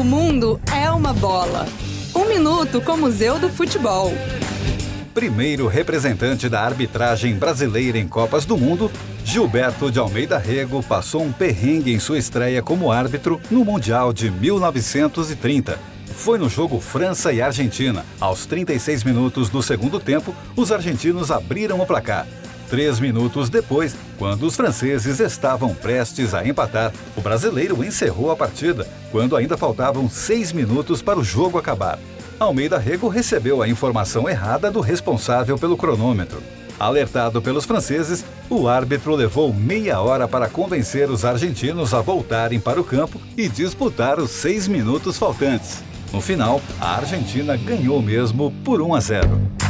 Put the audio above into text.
O mundo é uma bola. Um minuto com o Museu do Futebol. Primeiro representante da arbitragem brasileira em Copas do Mundo, Gilberto de Almeida Rego passou um perrengue em sua estreia como árbitro no Mundial de 1930. Foi no jogo França e Argentina. Aos 36 minutos do segundo tempo, os argentinos abriram o placar. Três minutos depois, quando os franceses estavam prestes a empatar, o brasileiro encerrou a partida, quando ainda faltavam seis minutos para o jogo acabar. Almeida Rego recebeu a informação errada do responsável pelo cronômetro. Alertado pelos franceses, o árbitro levou meia hora para convencer os argentinos a voltarem para o campo e disputar os seis minutos faltantes. No final, a Argentina ganhou mesmo por 1 a 0.